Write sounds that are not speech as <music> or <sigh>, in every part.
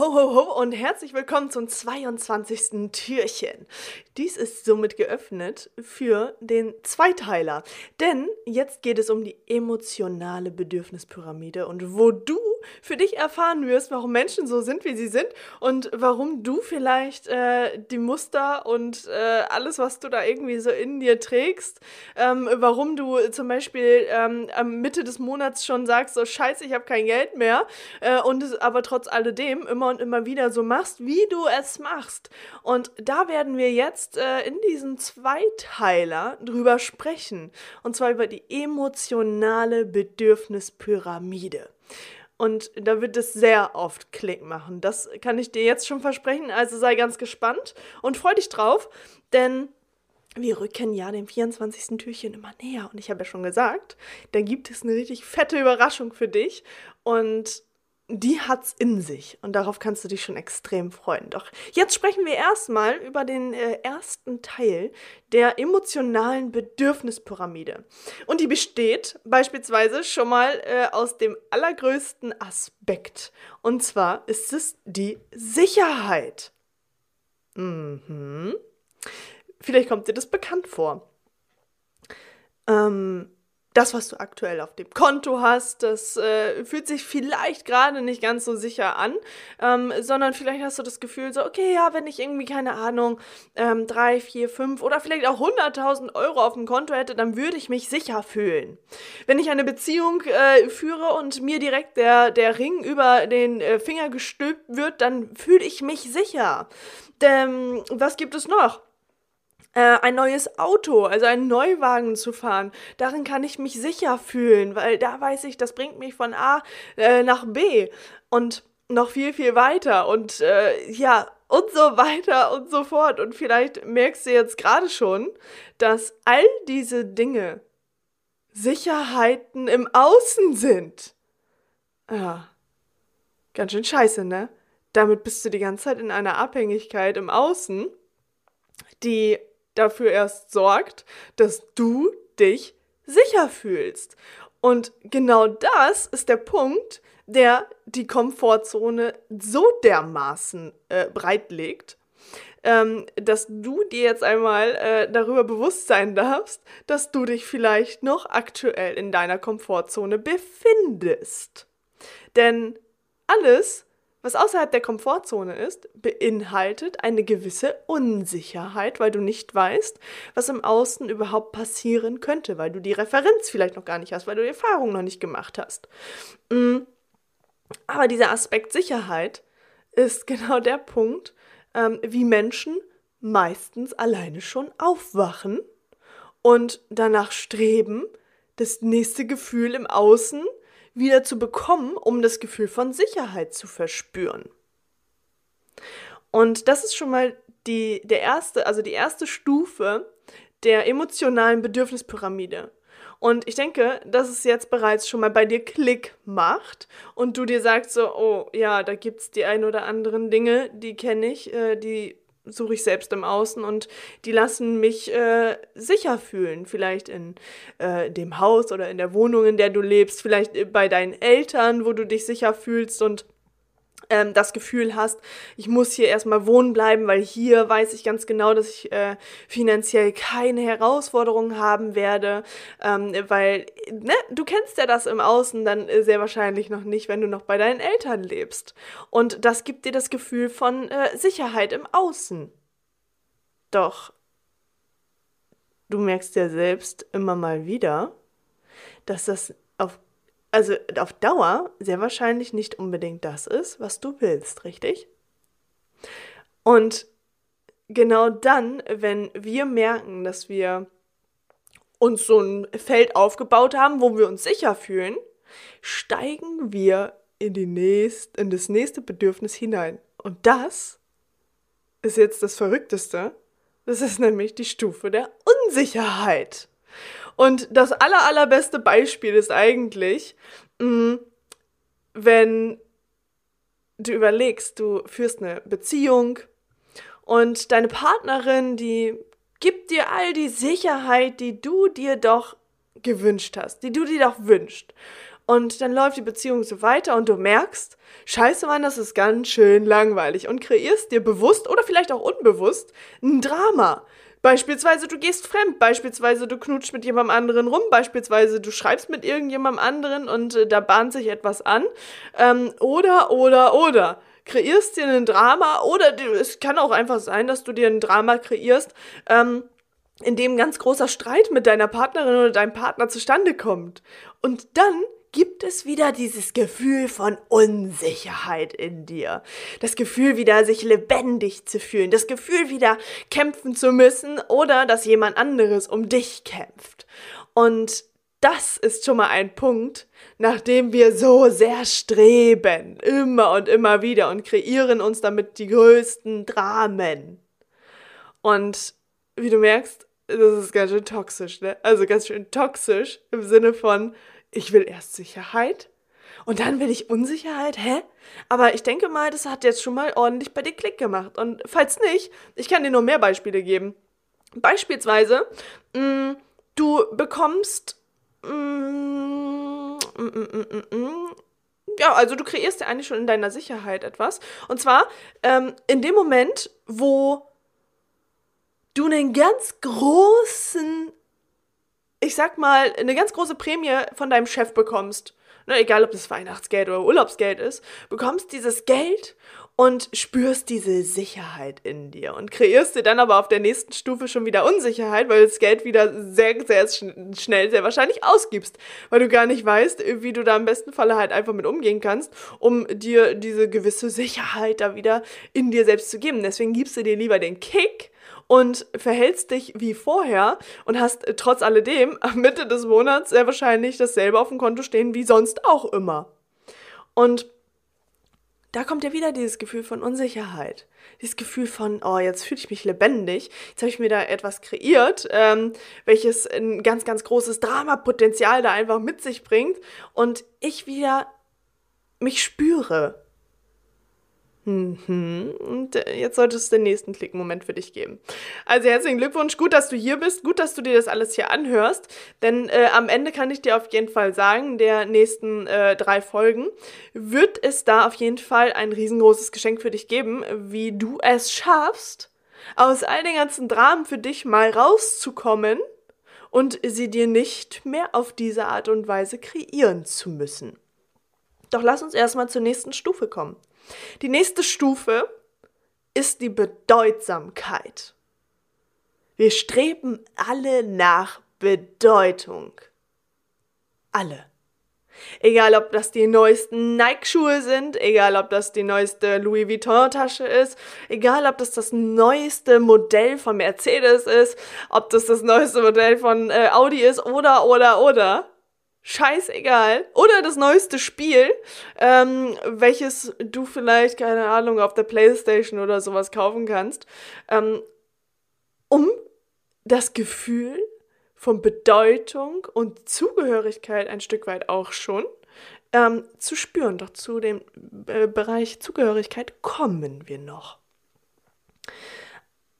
Ho, ho, ho und herzlich willkommen zum 22. Türchen. Dies ist somit geöffnet für den Zweiteiler, denn jetzt geht es um die emotionale Bedürfnispyramide und wo du für dich erfahren wirst, warum Menschen so sind, wie sie sind und warum du vielleicht äh, die Muster und äh, alles, was du da irgendwie so in dir trägst, ähm, warum du zum Beispiel ähm, am Mitte des Monats schon sagst, so scheiße, ich habe kein Geld mehr äh, und es aber trotz alledem immer und immer wieder so machst, wie du es machst. Und da werden wir jetzt äh, in diesem Zweiteiler drüber sprechen. Und zwar über die emotionale Bedürfnispyramide. Und da wird es sehr oft Klick machen. Das kann ich dir jetzt schon versprechen. Also sei ganz gespannt und freu dich drauf, denn wir rücken ja dem 24. Türchen immer näher. Und ich habe ja schon gesagt, da gibt es eine richtig fette Überraschung für dich. Und die hat's in sich und darauf kannst du dich schon extrem freuen. Doch jetzt sprechen wir erstmal über den äh, ersten Teil der emotionalen Bedürfnispyramide. Und die besteht beispielsweise schon mal äh, aus dem allergrößten Aspekt. Und zwar ist es die Sicherheit. Mhm. Vielleicht kommt dir das bekannt vor. Ähm, das, was du aktuell auf dem Konto hast, das äh, fühlt sich vielleicht gerade nicht ganz so sicher an, ähm, sondern vielleicht hast du das Gefühl so, okay, ja, wenn ich irgendwie, keine Ahnung, ähm, drei, vier, fünf oder vielleicht auch 100.000 Euro auf dem Konto hätte, dann würde ich mich sicher fühlen. Wenn ich eine Beziehung äh, führe und mir direkt der, der Ring über den äh, Finger gestülpt wird, dann fühle ich mich sicher. Denn was gibt es noch? Äh, ein neues Auto, also einen Neuwagen zu fahren. Darin kann ich mich sicher fühlen, weil da weiß ich, das bringt mich von A äh, nach B und noch viel, viel weiter und äh, ja, und so weiter und so fort. Und vielleicht merkst du jetzt gerade schon, dass all diese Dinge Sicherheiten im Außen sind. Ja, ganz schön scheiße, ne? Damit bist du die ganze Zeit in einer Abhängigkeit im Außen, die dafür erst sorgt, dass du dich sicher fühlst. Und genau das ist der Punkt, der die Komfortzone so dermaßen äh, breitlegt, ähm, dass du dir jetzt einmal äh, darüber bewusst sein darfst, dass du dich vielleicht noch aktuell in deiner Komfortzone befindest. Denn alles, was außerhalb der Komfortzone ist, beinhaltet eine gewisse Unsicherheit, weil du nicht weißt, was im Außen überhaupt passieren könnte, weil du die Referenz vielleicht noch gar nicht hast, weil du die Erfahrung noch nicht gemacht hast. Mm. Aber dieser Aspekt Sicherheit ist <laughs> genau der Punkt, ähm, wie Menschen meistens alleine schon aufwachen und danach streben, das nächste Gefühl im Außen wieder zu bekommen, um das Gefühl von Sicherheit zu verspüren. Und das ist schon mal die, der erste, also die erste Stufe der emotionalen Bedürfnispyramide. Und ich denke, dass es jetzt bereits schon mal bei dir Klick macht und du dir sagst so, oh ja, da gibt es die ein oder anderen Dinge, die kenne ich, äh, die suche ich selbst im Außen und die lassen mich äh, sicher fühlen. Vielleicht in äh, dem Haus oder in der Wohnung, in der du lebst, vielleicht äh, bei deinen Eltern, wo du dich sicher fühlst und ähm, das Gefühl hast, ich muss hier erstmal wohnen bleiben, weil hier weiß ich ganz genau, dass ich äh, finanziell keine Herausforderungen haben werde, ähm, weil, ne, du kennst ja das im Außen dann äh, sehr wahrscheinlich noch nicht, wenn du noch bei deinen Eltern lebst. Und das gibt dir das Gefühl von äh, Sicherheit im Außen. Doch, du merkst ja selbst immer mal wieder, dass das also auf Dauer sehr wahrscheinlich nicht unbedingt das ist, was du willst, richtig? Und genau dann, wenn wir merken, dass wir uns so ein Feld aufgebaut haben, wo wir uns sicher fühlen, steigen wir in, die nächst, in das nächste Bedürfnis hinein. Und das ist jetzt das Verrückteste. Das ist nämlich die Stufe der Unsicherheit. Und das aller, allerbeste Beispiel ist eigentlich, mh, mm, wenn du überlegst, du führst eine Beziehung und deine Partnerin, die gibt dir all die Sicherheit, die du dir doch gewünscht hast, die du dir doch wünschst. Und dann läuft die Beziehung so weiter und du merkst, scheiße Mann, das ist ganz schön langweilig und kreierst dir bewusst oder vielleicht auch unbewusst ein Drama. Beispielsweise du gehst fremd, beispielsweise du knutschst mit jemandem anderen rum, beispielsweise du schreibst mit irgendjemandem anderen und äh, da bahnt sich etwas an. Ähm, oder, oder, oder. Kreierst dir ein Drama oder es kann auch einfach sein, dass du dir ein Drama kreierst, ähm, in dem ganz großer Streit mit deiner Partnerin oder deinem Partner zustande kommt. Und dann gibt es wieder dieses Gefühl von Unsicherheit in dir. Das Gefühl wieder, sich lebendig zu fühlen. Das Gefühl wieder, kämpfen zu müssen oder dass jemand anderes um dich kämpft. Und das ist schon mal ein Punkt, nach dem wir so sehr streben. Immer und immer wieder und kreieren uns damit die größten Dramen. Und wie du merkst, das ist ganz schön toxisch, ne? Also ganz schön toxisch im Sinne von, ich will erst Sicherheit und dann will ich Unsicherheit, hä? Aber ich denke mal, das hat jetzt schon mal ordentlich bei dir Klick gemacht. Und falls nicht, ich kann dir noch mehr Beispiele geben. Beispielsweise, mh, mm, du bekommst. Mh, mm, mh, ja, also du kreierst ja eigentlich schon in deiner Sicherheit etwas. Und zwar ähm, in dem Moment, wo du einen ganz großen ich sag mal, eine ganz große Prämie von deinem Chef bekommst, ne, egal ob das Weihnachtsgeld oder Urlaubsgeld ist, bekommst dieses Geld und spürst diese Sicherheit in dir und kreierst dir dann aber auf der nächsten Stufe schon wieder Unsicherheit, weil du das Geld wieder sehr, sehr schnell, sehr wahrscheinlich ausgibst, weil du gar nicht weißt, wie du da im besten Falle halt einfach mit umgehen kannst, um dir diese gewisse Sicherheit da wieder in dir selbst zu geben. Deswegen gibst du dir lieber den Kick und verhältst dich wie vorher und hast trotz alledem <laughs> am Mitte des Monats sehr wahrscheinlich dasselbe auf dem Konto stehen wie sonst auch immer. Und da kommt ja wieder dieses Gefühl von Unsicherheit. Dieses Gefühl von, oh, jetzt fühle ich mich lebendig. Jetzt habe ich mir da etwas kreiert, ähm, welches ein ganz, ganz großes Dramapotenzial da einfach mit sich bringt. Und ich wieder mich spüre. Mhm. Und äh, jetzt sollte es den nächsten Klickmoment für dich geben. Also herzlichen Glückwunsch, gut, dass du hier bist, gut, dass du dir das alles hier anhörst, denn äh, am Ende kann ich dir auf jeden Fall sagen, der nächsten äh, drei Folgen wird es da auf jeden Fall ein riesengroßes Geschenk für dich geben, wie du es schaffst, aus all den ganzen Dramen für dich mal rauszukommen und sie dir nicht mehr auf diese Art und Weise kreieren zu müssen. Doch lass uns erstmal zur nächsten Stufe kommen. Die nächste Stufe ist die Bedeutsamkeit. Wir streben alle nach Bedeutung. Alle. Egal, ob das die neuesten Nike-Schuhe sind, egal, ob das die neueste Louis Vuitton-Tasche ist, egal, ob das das neueste Modell von Mercedes ist, ob das das neueste Modell von äh, Audi ist oder, oder, oder scheißegal. Oder das neueste Spiel, ähm, welches du vielleicht, keine Ahnung, auf der Playstation oder sowas kaufen kannst, ähm, um das Gefühl von Bedeutung und Zugehörigkeit ein Stück weit auch schon ähm, zu spüren. Doch zu dem äh, Bereich Zugehörigkeit kommen wir noch.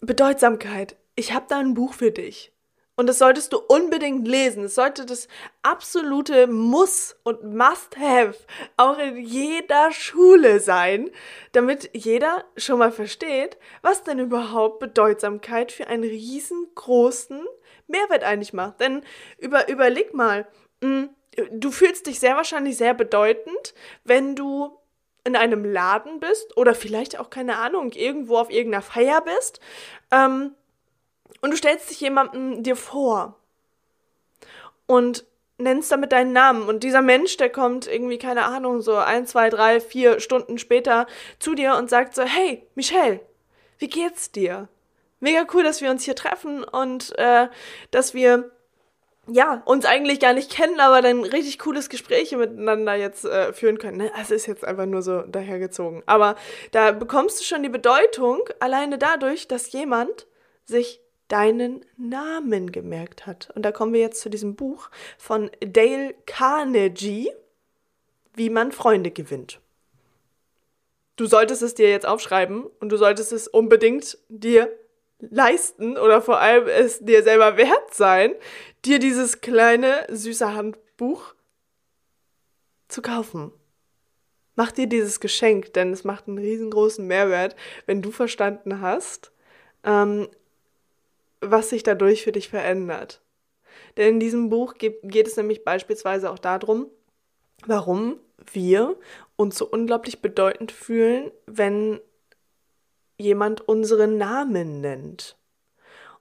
Bedeutsamkeit. Ich habe da ein Buch für dich. Und das solltest du unbedingt lesen. Es sollte das absolute Muss und Must-Have auch in jeder Schule sein, damit jeder schon mal versteht, was denn überhaupt Bedeutsamkeit für einen riesengroßen Mehrwert eigentlich macht. Denn über, überleg mal, hm, du fühlst dich sehr wahrscheinlich sehr bedeutend, wenn du in einem Laden bist oder vielleicht auch, keine Ahnung, irgendwo auf irgendeiner Feier bist. Ähm, und du stellst dich jemandem dir vor und nennst damit deinen Namen. Und dieser Mensch, der kommt irgendwie, keine Ahnung, so ein, zwei, drei, vier Stunden später zu dir und sagt so, hey, Michelle, wie geht's dir? Mega cool, dass wir uns hier treffen und äh, dass wir ja, uns eigentlich gar nicht kennen, aber dann richtig cooles Gespräche miteinander jetzt äh, führen können. Ne? Also ist jetzt einfach nur so dahergezogen. Aber da bekommst du schon die Bedeutung alleine dadurch, dass jemand sich deinen Namen gemerkt hat. Und da kommen wir jetzt zu diesem Buch von Dale Carnegie, wie man Freunde gewinnt. Du solltest es dir jetzt aufschreiben und du solltest es unbedingt dir leisten oder vor allem es dir selber wert sein, dir dieses kleine süße Handbuch zu kaufen. Mach dir dieses Geschenk, denn es macht einen riesengroßen Mehrwert, wenn du verstanden hast, ähm, was sich dadurch für dich verändert. Denn in diesem Buch geht, es nämlich beispielsweise auch darum, warum wir uns so unglaublich bedeutend fühlen, wenn jemand unseren Namen nennt.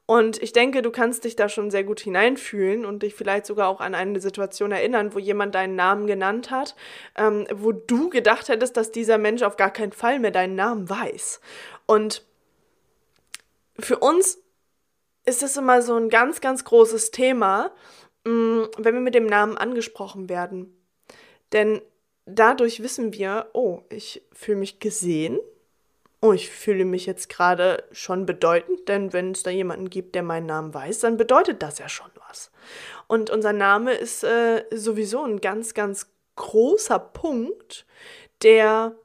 Und ich denke, du kannst dich da schon sehr gut hineinfühlen und dich vielleicht sogar auch an eine Situation erinnern, wo jemand deinen Namen genannt hat, ähm, wo du gedacht hättest, dass dieser Mensch auf gar keinen Fall mehr deinen Namen weiß. Und für uns ist es immer so ein ganz, ganz großes Thema, mm, wenn wir mit dem Namen angesprochen werden. Denn dadurch wissen wir, oh, ich fühle mich gesehen, oh, ich fühle mich jetzt gerade schon bedeutend, denn wenn es da jemanden gibt, der meinen Namen weiß, dann bedeutet das ja schon was. Und unser Name ist äh, sowieso ein ganz, ganz großer Punkt, der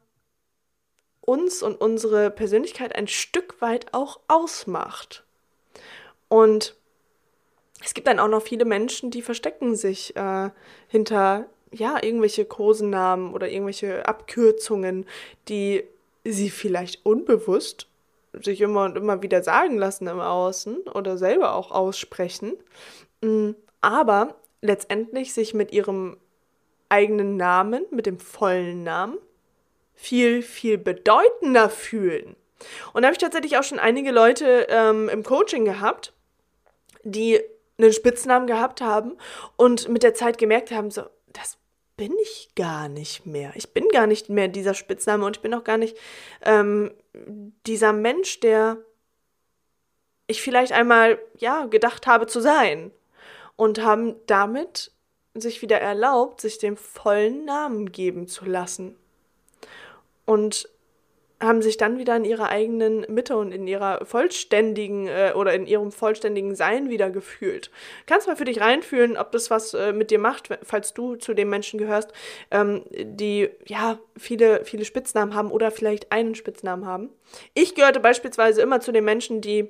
uns und unsere Persönlichkeit ein Stück weit auch ausmacht. Und es gibt dann auch noch viele Menschen, die verstecken sich äh, hinter ja irgendwelche Kosenamen oder irgendwelche Abkürzungen, die sie vielleicht unbewusst sich immer und immer wieder sagen lassen im Außen oder selber auch aussprechen, mm, aber letztendlich sich mit ihrem eigenen Namen, mit dem vollen Namen, viel, viel bedeutender fühlen. Und da habe ich tatsächlich auch schon einige Leute ähm, im Coaching gehabt, die einen Spitznamen gehabt haben und mit der Zeit gemerkt haben, so, das bin ich gar nicht mehr. Ich bin gar nicht mehr dieser Spitzname und ich bin auch gar nicht ähm, dieser Mensch, der ich vielleicht einmal, ja, gedacht habe zu sein. Und haben damit sich wieder erlaubt, sich den vollen Namen geben zu lassen. Und haben sich dann wieder in ihrer eigenen Mitte und in ihrer vollständigen äh, oder in ihrem vollständigen Sein wieder gefühlt. Kannst mal für dich reinfühlen, ob das was äh, mit dir macht, falls du zu den Menschen gehörst, ähm, die ja viele, viele Spitznamen haben oder vielleicht einen Spitznamen haben. Ich gehörte beispielsweise immer zu den Menschen, die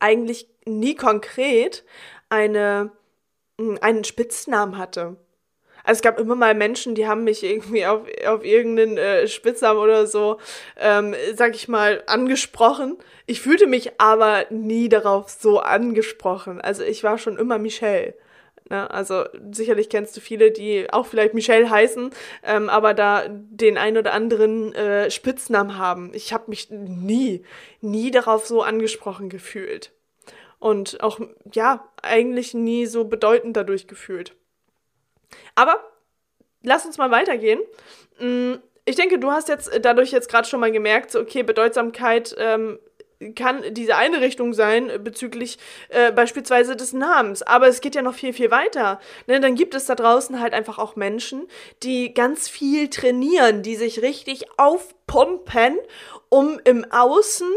eigentlich nie konkret eine, einen Spitznamen hatte. Also es gab immer mal Menschen, die haben mich irgendwie auf, auf irgendeinen äh, Spitznamen oder so, ähm, sag ich mal, angesprochen. Ich fühlte mich aber nie darauf so angesprochen. Also ich war schon immer Michelle. Ne? Also sicherlich kennst du viele, die auch vielleicht Michelle heißen, ähm, aber da den ein oder anderen äh, Spitznamen haben. Ich habe mich nie, nie darauf so angesprochen gefühlt. Und auch, ja, eigentlich nie so bedeutend dadurch gefühlt. Aber lass uns mal weitergehen. Mm, ich denke, du hast jetzt dadurch jetzt gerade schon mal gemerkt, okay, Bedeutsamkeit ähm, kann diese eine Richtung sein bezüglich äh, beispielsweise des Namens. Aber es geht ja noch viel, viel weiter. Ne? Dann gibt es da draußen halt einfach auch Menschen, die ganz viel trainieren, die sich richtig aufpumpen, um im Außen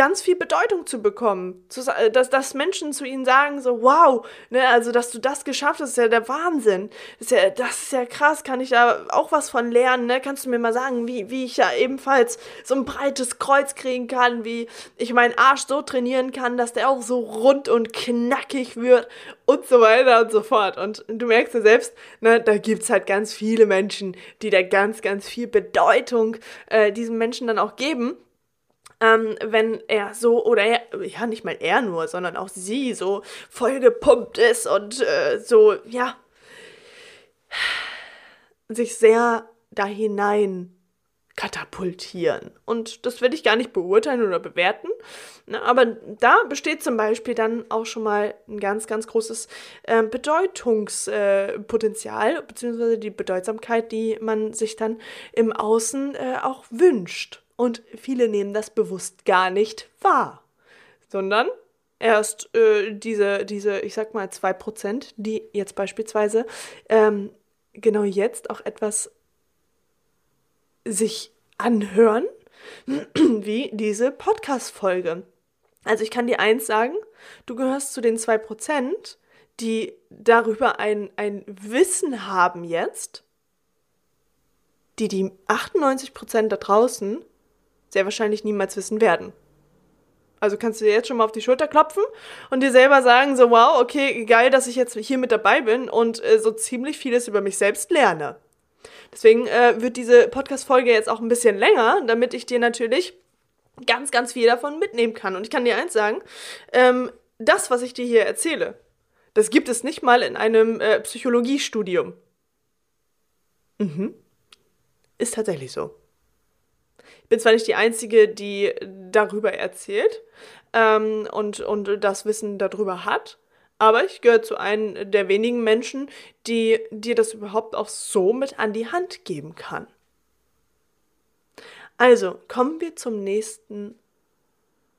ganz viel Bedeutung zu bekommen. Zu, äh, dass, dass Menschen zu ihnen sagen, so, wow, ne, also dass du das geschafft hast, ist ja der Wahnsinn. Das ist ja, das ist ja krass, kann ich da auch was von lernen, ne? Kannst du mir mal sagen, wie, wie ich ja ebenfalls so ein breites Kreuz kriegen kann, wie ich meinen Arsch so trainieren kann, dass der auch so rund und knackig wird und so weiter und so fort. Und du merkst ja selbst, ne, da gibt es halt ganz viele Menschen, die da ganz, ganz viel Bedeutung äh, diesen Menschen dann auch geben ähm, wenn er so, oder er, ja, nicht mal er nur, sondern auch sie so vollgepumpt ist und äh, so, ja, sich sehr da hinein katapultieren. Und das will ich gar nicht beurteilen oder bewerten. Ne? Aber da besteht zum Beispiel dann auch schon mal ein ganz, ganz großes äh, Bedeutungspotenzial, äh, beziehungsweise die Bedeutsamkeit, die man sich dann im Außen äh, auch wünscht. Und viele nehmen das bewusst gar nicht wahr, sondern erst äh, diese, diese, ich sag mal, 2%, die jetzt beispielsweise ähm, genau jetzt auch etwas sich anhören, <clears throat> wie diese Podcast-Folge. Also ich kann dir eins sagen, du gehörst zu den 2%, die darüber ein, ein Wissen haben jetzt, die die 98% da draußen sehr wahrscheinlich niemals wissen werden. Also kannst du dir jetzt schon mal auf die Schulter klopfen und dir selber sagen, so wow, okay, geil, dass ich jetzt hier mit dabei bin und äh, so ziemlich vieles über mich selbst lerne. Deswegen äh, wird diese Podcast-Folge jetzt auch ein bisschen länger, damit ich dir natürlich ganz, ganz viel davon mitnehmen kann. Und ich kann dir eins sagen, ähm, das, was ich dir hier erzähle, das gibt es nicht mal in einem äh, Psychologiestudium. Mhm. Ist tatsächlich so bin zwar nicht die Einzige, die darüber erzählt ähm, und, und das Wissen darüber hat, aber ich gehöre zu einem der wenigen Menschen, die dir das überhaupt auch so mit an die Hand geben kann. Also, kommen wir zum nächsten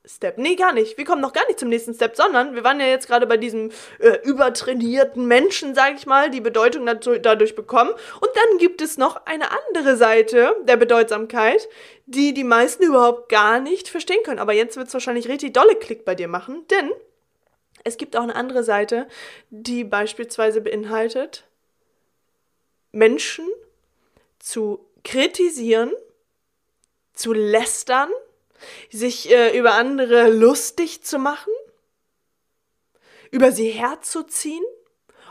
Step. Nee, gar nicht. Wir kommen noch gar nicht zum nächsten Step, sondern wir waren ja jetzt gerade bei diesem äh, übertrainierten Menschen, sag ich mal, die Bedeutung dadurch bekommen. Und dann gibt es noch eine andere Seite der Bedeutsamkeit, die die meisten überhaupt gar nicht verstehen können. Aber jetzt wird es wahrscheinlich richtig dolle Klick bei dir machen, denn es gibt auch eine andere Seite, die beispielsweise beinhaltet, Menschen zu kritisieren, zu lästern, sich äh, über andere lustig zu machen, über sie herzuziehen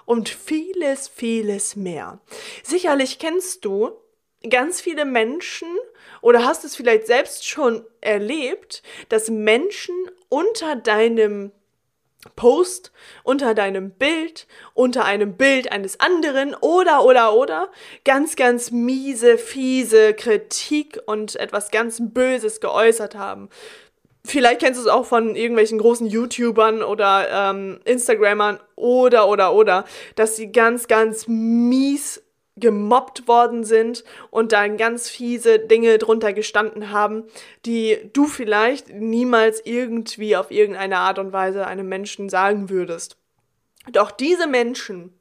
und vieles, vieles mehr. Sicherlich kennst du ganz viele Menschen oder hast es vielleicht selbst schon erlebt, dass Menschen unter deinem Post, unter deinem Bild, unter einem Bild eines anderen oder oder oder ganz, ganz miese, fiese Kritik und etwas ganz Böses geäußert haben. Vielleicht kennst du es auch von irgendwelchen großen YouTubern oder ähm, Instagrammern oder oder oder, dass sie ganz, ganz mies gemobbt worden sind und dann ganz fiese Dinge drunter gestanden haben, die du vielleicht niemals irgendwie auf irgendeine Art und Weise einem Menschen sagen würdest. Doch diese Menschen,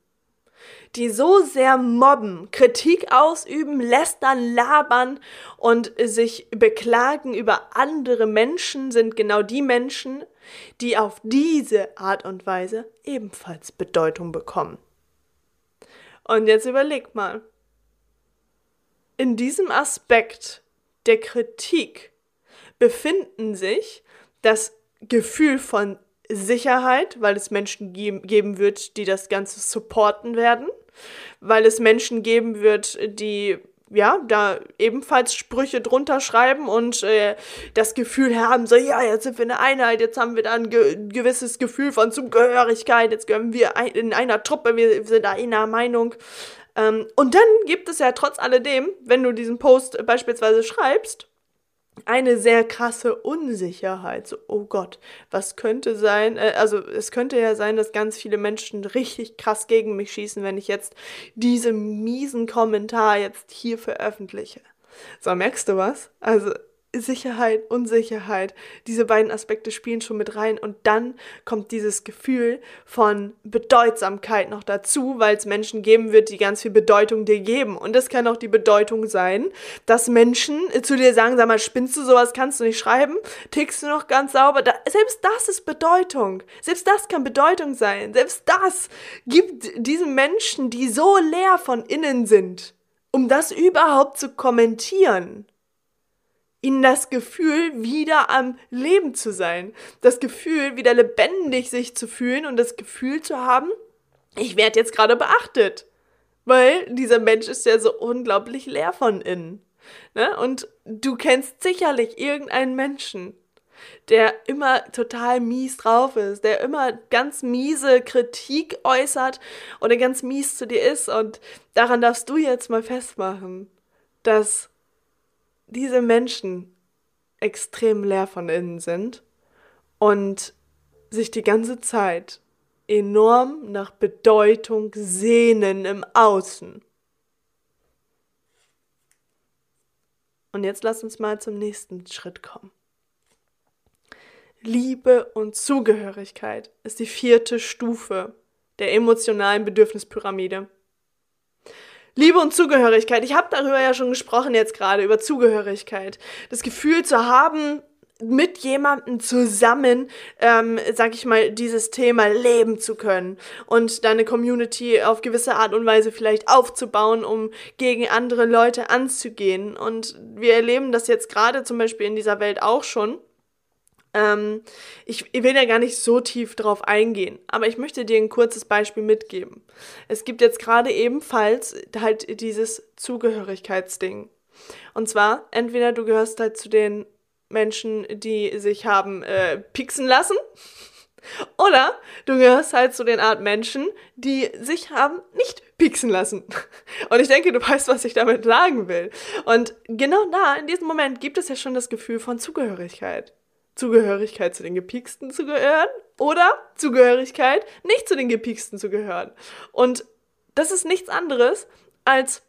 die so sehr mobben, Kritik ausüben, lästern, labern und sich beklagen über andere Menschen, sind genau die Menschen, die auf diese Art und Weise ebenfalls Bedeutung bekommen. Und jetzt überleg mal. In diesem Aspekt der Kritik befinden sich das Gefühl von Sicherheit, weil es Menschen geben wird, die das Ganze supporten werden, weil es Menschen geben wird, die ja, da ebenfalls Sprüche drunter schreiben und äh, das Gefühl haben, so, ja, jetzt sind wir eine Einheit, jetzt haben wir da ein ge gewisses Gefühl von Zugehörigkeit, jetzt gehören wir ein in einer Truppe, wir sind da einer Meinung. Ähm, und dann gibt es ja trotz alledem, wenn du diesen Post beispielsweise schreibst, eine sehr krasse Unsicherheit. So, oh Gott, was könnte sein? Äh, also es könnte ja sein, dass ganz viele Menschen richtig krass gegen mich schießen, wenn ich jetzt diesen miesen Kommentar jetzt hier veröffentliche. So, merkst du was? Also Sicherheit, Unsicherheit, diese beiden Aspekte spielen schon mit rein und dann kommt dieses Gefühl von Bedeutsamkeit noch dazu, weil es Menschen geben wird, die ganz viel Bedeutung dir geben. Und das kann auch die Bedeutung sein, dass Menschen zu dir sagen, sag mal, spinnst du sowas, kannst du nicht schreiben, tickst du noch ganz sauber. Da, selbst das ist Bedeutung. Selbst das kann Bedeutung sein. Selbst das gibt diesen Menschen, die so leer von innen sind, um das überhaupt zu kommentieren ihnen das Gefühl, wieder am Leben zu sein, das Gefühl, wieder lebendig sich zu fühlen und das Gefühl zu haben, ich werde jetzt gerade beachtet, weil dieser Mensch ist ja so unglaublich leer von innen. Ne? Und du kennst sicherlich irgendeinen Menschen, der immer total mies drauf ist, der immer ganz miese Kritik äußert oder ganz mies zu dir ist. Und daran darfst du jetzt mal festmachen, dass diese Menschen extrem leer von innen sind und sich die ganze Zeit enorm nach Bedeutung sehnen im Außen. Und jetzt lass uns mal zum nächsten Schritt kommen. Liebe und Zugehörigkeit ist die vierte Stufe der emotionalen Bedürfnispyramide. Liebe und Zugehörigkeit. Ich habe darüber ja schon gesprochen jetzt gerade, über Zugehörigkeit. Das Gefühl zu haben, mit jemandem zusammen, ähm, sag ich mal, dieses Thema leben zu können und deine Community auf gewisse Art und Weise vielleicht aufzubauen, um gegen andere Leute anzugehen. Und wir erleben das jetzt gerade zum Beispiel in dieser Welt auch schon. Ähm, ich, ich will ja gar nicht so tief drauf eingehen, aber ich möchte dir ein kurzes Beispiel mitgeben. Es gibt jetzt gerade ebenfalls halt dieses Zugehörigkeitsding. Und zwar, entweder du gehörst halt zu den Menschen, die sich haben äh, pixen lassen. <laughs> Oder du gehörst halt zu den Art Menschen, die sich haben nicht pixen lassen. <laughs> Und ich denke, du weißt, was ich damit sagen will. Und genau da, in diesem Moment, gibt es ja schon das Gefühl von Zugehörigkeit. Zugehörigkeit zu den Gepiksten zu gehören oder Zugehörigkeit nicht zu den Gepiksten zu gehören. Und das ist nichts anderes als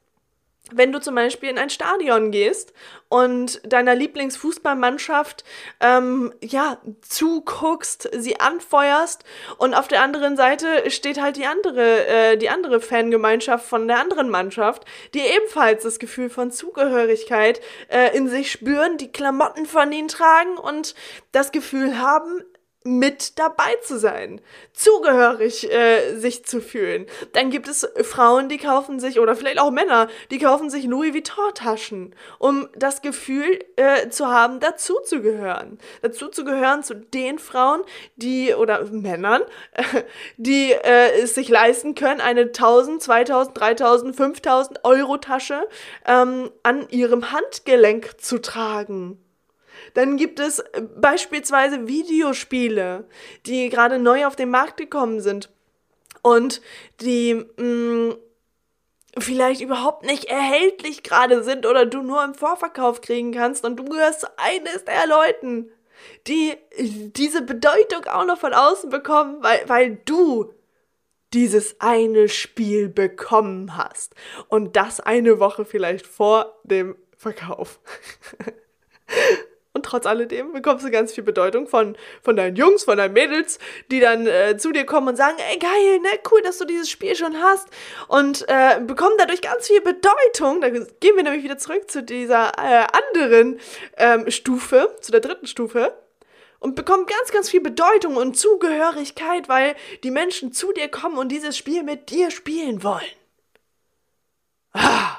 wenn du zum Beispiel in ein Stadion gehst und deiner Lieblingsfußballmannschaft ähm, ja zuguckst, sie anfeuerst und auf der anderen Seite steht halt die andere äh, die andere Fangemeinschaft von der anderen Mannschaft, die ebenfalls das Gefühl von Zugehörigkeit äh, in sich spüren, die Klamotten von ihnen tragen und das Gefühl haben, mit dabei zu sein, zugehörig äh, sich zu fühlen. Dann gibt es Frauen, die kaufen sich, oder vielleicht auch Männer, die kaufen sich Louis Vuitton-Taschen, um das Gefühl äh, zu haben, dazu zu gehören. Dazu zu gehören zu den Frauen, die, oder Männern, <laughs> äh, die es sich leisten können, eine 1000, 2000, 3000, 5000 Euro Tasche ähm, an ihrem Handgelenk zu tragen. Dann gibt es äh, beispielsweise Videospiele, die gerade neu auf den Markt gekommen sind und die mh, mm, vielleicht überhaupt nicht erhältlich gerade sind oder du nur im Vorverkauf kriegen kannst und du gehörst zu eines der Leuten, die diese Bedeutung auch noch von außen bekommen, weil, weil du dieses eine Spiel bekommen hast. Und das eine Woche vielleicht vor dem Verkauf. <laughs> Und trotz alledem bekommst du ganz viel Bedeutung von, von deinen Jungs, von deinen Mädels, die dann äh, zu dir kommen und sagen, ey geil, ne, cool, dass du dieses Spiel schon hast. Und äh, bekommen dadurch ganz viel Bedeutung. Da gehen wir nämlich wieder zurück zu dieser äh, anderen ähm, Stufe, zu der dritten Stufe. Und bekommen ganz, ganz viel Bedeutung und Zugehörigkeit, weil die Menschen zu dir kommen und dieses Spiel mit dir spielen wollen. Ah.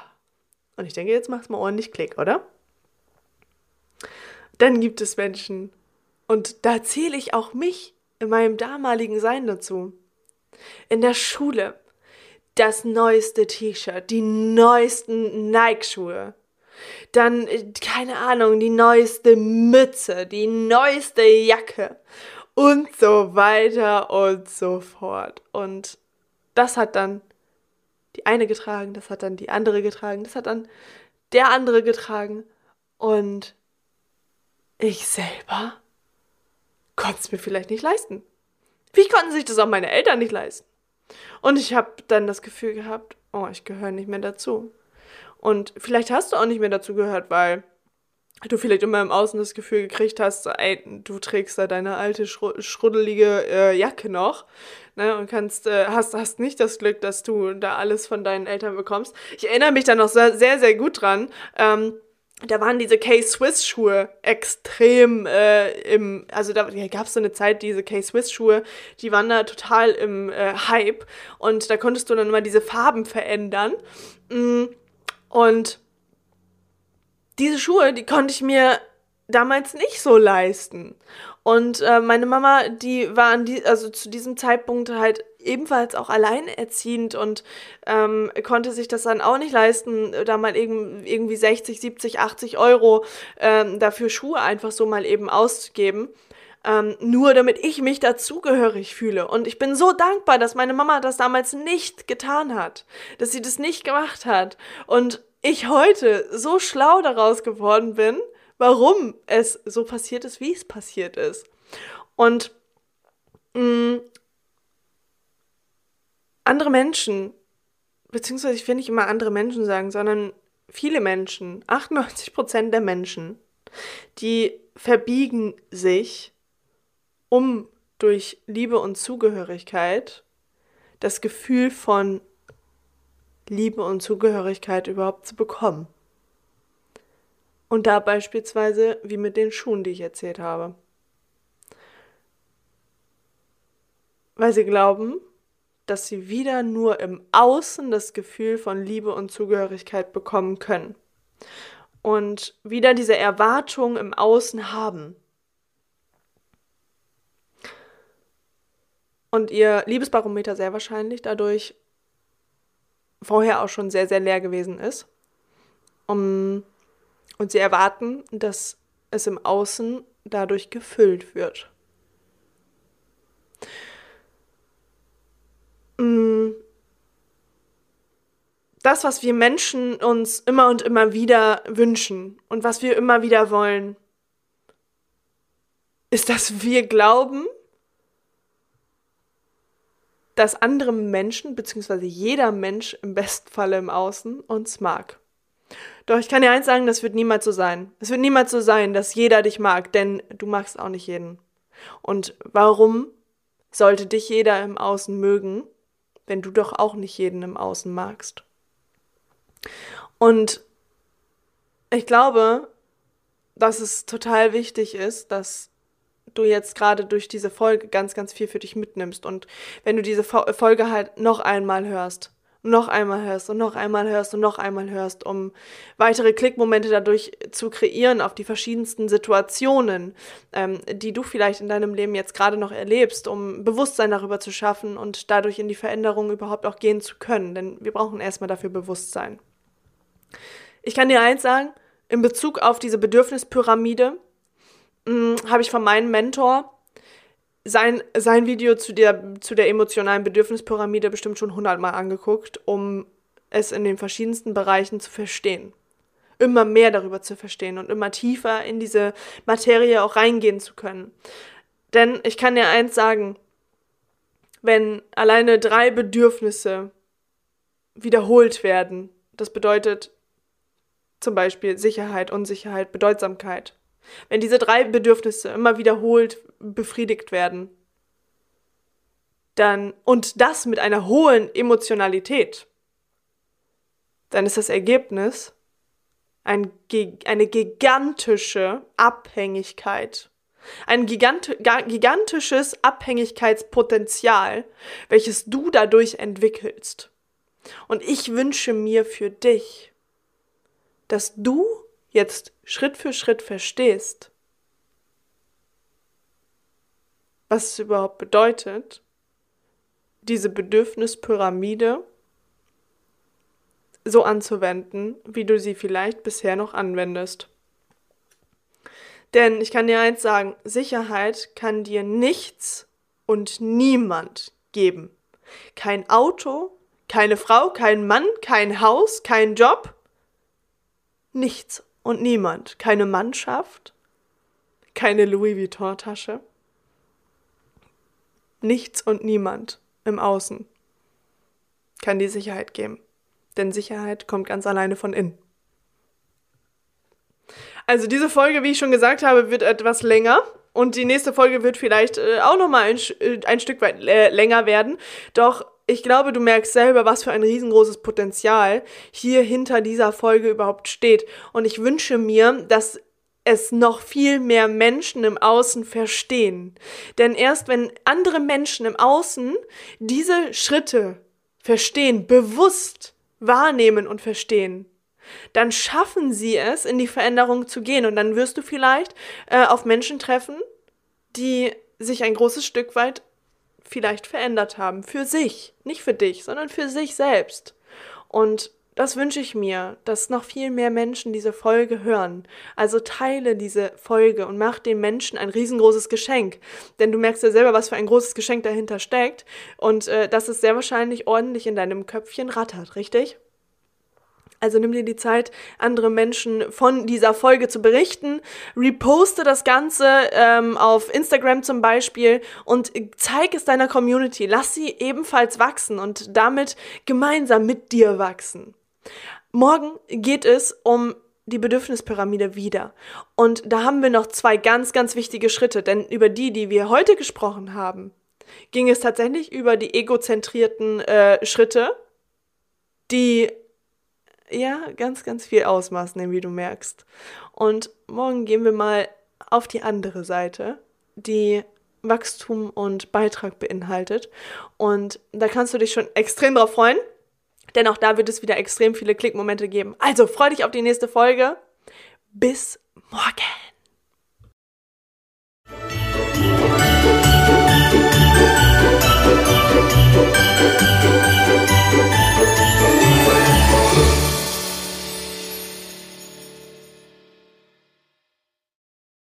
Und ich denke, jetzt mach's mal ordentlich Klick, oder? Dann gibt es Menschen, und da zähle ich auch mich in meinem damaligen Sein dazu. In der Schule das neueste T-Shirt, die neuesten Nike-Schuhe. Dann, äh, keine Ahnung, die neueste Mütze, die neueste Jacke und so weiter und so fort. Und das hat dann die eine getragen, das hat dann die andere getragen, das hat dann der andere getragen. Und ich selber konnte es mir vielleicht nicht leisten. Wie konnten sich das auch meine Eltern nicht leisten? Und ich habe dann das Gefühl gehabt, oh, ich gehöre nicht mehr dazu. Und vielleicht hast du auch nicht mehr dazu gehört, weil du vielleicht immer im Außen das Gefühl gekriegt hast, ey, du trägst da deine alte schruddelige äh, Jacke noch, ne, und kannst, äh, hast, hast nicht das Glück, dass du da alles von deinen Eltern bekommst. Ich erinnere mich da noch sehr, sehr, sehr gut dran. Ähm, da waren diese K-Swiss-Schuhe extrem äh, im, also da gab es so eine Zeit, diese K-Swiss-Schuhe, die waren da total im äh, Hype und da konntest du dann immer diese Farben verändern. Mm, und diese Schuhe, die konnte ich mir damals nicht so leisten. Und äh, meine Mama, die war an die, also zu diesem Zeitpunkt halt ebenfalls auch alleinerziehend und ähm, konnte sich das dann auch nicht leisten, da mal irgendwie 60, 70, 80 Euro ähm, dafür Schuhe einfach so mal eben auszugeben. Ähm, nur damit ich mich dazugehörig fühle. Und ich bin so dankbar, dass meine Mama das damals nicht getan hat, dass sie das nicht gemacht hat. Und ich heute so schlau daraus geworden bin, warum es so passiert ist, wie es passiert ist. Und mh, mm, andere Menschen, beziehungsweise ich will nicht immer andere Menschen sagen, sondern viele Menschen, 98 Prozent der Menschen, die verbiegen sich, um durch Liebe und Zugehörigkeit das Gefühl von Liebe und Zugehörigkeit überhaupt zu bekommen. Und da beispielsweise wie mit den Schuhen, die ich erzählt habe. Weil sie glauben, dass sie wieder nur im Außen das Gefühl von Liebe und Zugehörigkeit bekommen können. Und wieder diese Erwartung im Außen haben. Und ihr Liebesbarometer sehr wahrscheinlich dadurch vorher auch schon sehr, sehr leer gewesen ist. Um, und sie erwarten, dass es im Außen dadurch gefüllt wird. Mm. das, was wir Menschen uns immer und immer wieder wünschen und was wir immer wieder wollen, ist, dass wir glauben, dass andere Menschen, beziehungsweise jeder Mensch im besten Falle im Außen, uns mag. Doch ich kann dir eins sagen, das wird niemals so sein. Es wird niemals so sein, dass jeder dich mag, denn du magst auch nicht jeden. Und warum sollte dich jeder im Außen mögen, wenn du doch auch nicht jeden im Außen magst. Und ich glaube, dass es total wichtig ist, dass du jetzt gerade durch diese Folge ganz, ganz viel für dich mitnimmst. Und wenn du diese Folge halt noch einmal hörst, noch einmal hörst und noch einmal hörst und noch einmal hörst, um weitere Klickmomente dadurch zu kreieren auf die verschiedensten Situationen, ähm, die du vielleicht in deinem Leben jetzt gerade noch erlebst, um Bewusstsein darüber zu schaffen und dadurch in die Veränderung überhaupt auch gehen zu können. Denn wir brauchen erstmal dafür Bewusstsein. Ich kann dir eins sagen, in Bezug auf diese Bedürfnispyramide hm, habe ich von meinem Mentor sein, sein Video zu der, zu der emotionalen Bedürfnispyramide bestimmt schon hundertmal angeguckt, um es in den verschiedensten Bereichen zu verstehen. Immer mehr darüber zu verstehen und immer tiefer in diese Materie auch reingehen zu können. Denn ich kann dir eins sagen, wenn alleine drei Bedürfnisse wiederholt werden, das bedeutet zum Beispiel Sicherheit, Unsicherheit, Bedeutsamkeit, wenn diese drei Bedürfnisse immer wiederholt befriedigt werden, dann und das mit einer hohen Emotionalität, dann ist das Ergebnis ein, eine gigantische Abhängigkeit. Ein gigant, gigantisches Abhängigkeitspotenzial, welches du dadurch entwickelst. Und ich wünsche mir für dich, dass du jetzt Schritt für Schritt verstehst, was es überhaupt bedeutet, diese Bedürfnispyramide so anzuwenden, wie du sie vielleicht bisher noch anwendest. Denn ich kann dir eins sagen, Sicherheit kann dir nichts und niemand geben. Kein Auto, keine Frau, kein Mann, kein Haus, kein Job, nichts und niemand. Keine Mannschaft, keine Louis Vuitton-Tasche. Nichts und niemand im Außen kann die Sicherheit geben. Denn Sicherheit kommt ganz alleine von innen. Also diese Folge, wie ich schon gesagt habe, wird etwas länger. Und die nächste Folge wird vielleicht äh, auch nochmal ein, äh, ein Stück weit äh, länger werden. Doch ich glaube, du merkst selber, was für ein riesengroßes Potenzial hier hinter dieser Folge überhaupt steht. Und ich wünsche mir, dass es noch viel mehr Menschen im Außen verstehen. Denn erst wenn andere Menschen im Außen diese Schritte verstehen, bewusst wahrnehmen und verstehen, dann schaffen sie es, in die Veränderung zu gehen. Und dann wirst du vielleicht äh, auf Menschen treffen, die sich ein großes Stück weit vielleicht verändert haben. Für sich. Nicht für dich, sondern für sich selbst. Und das wünsche ich mir, dass noch viel mehr Menschen diese Folge hören. Also teile diese Folge und mach den Menschen ein riesengroßes Geschenk. Denn du merkst ja selber, was für ein großes Geschenk dahinter steckt. Und äh, dass es sehr wahrscheinlich ordentlich in deinem Köpfchen rattert, richtig? Also nimm dir die Zeit, andere Menschen von dieser Folge zu berichten. Reposte das Ganze ähm, auf Instagram zum Beispiel und zeig es deiner Community. Lass sie ebenfalls wachsen und damit gemeinsam mit dir wachsen. Morgen geht es um die Bedürfnispyramide wieder. Und da haben wir noch zwei ganz, ganz wichtige Schritte, denn über die, die wir heute gesprochen haben, ging es tatsächlich über die egozentrierten äh, Schritte, die ja ganz, ganz viel ausmaßen, wie du merkst. Und morgen gehen wir mal auf die andere Seite, die Wachstum und Beitrag beinhaltet. Und da kannst du dich schon extrem drauf freuen, denn auch da wird es wieder extrem viele Klickmomente geben. Also freu dich auf die nächste Folge. Bis morgen!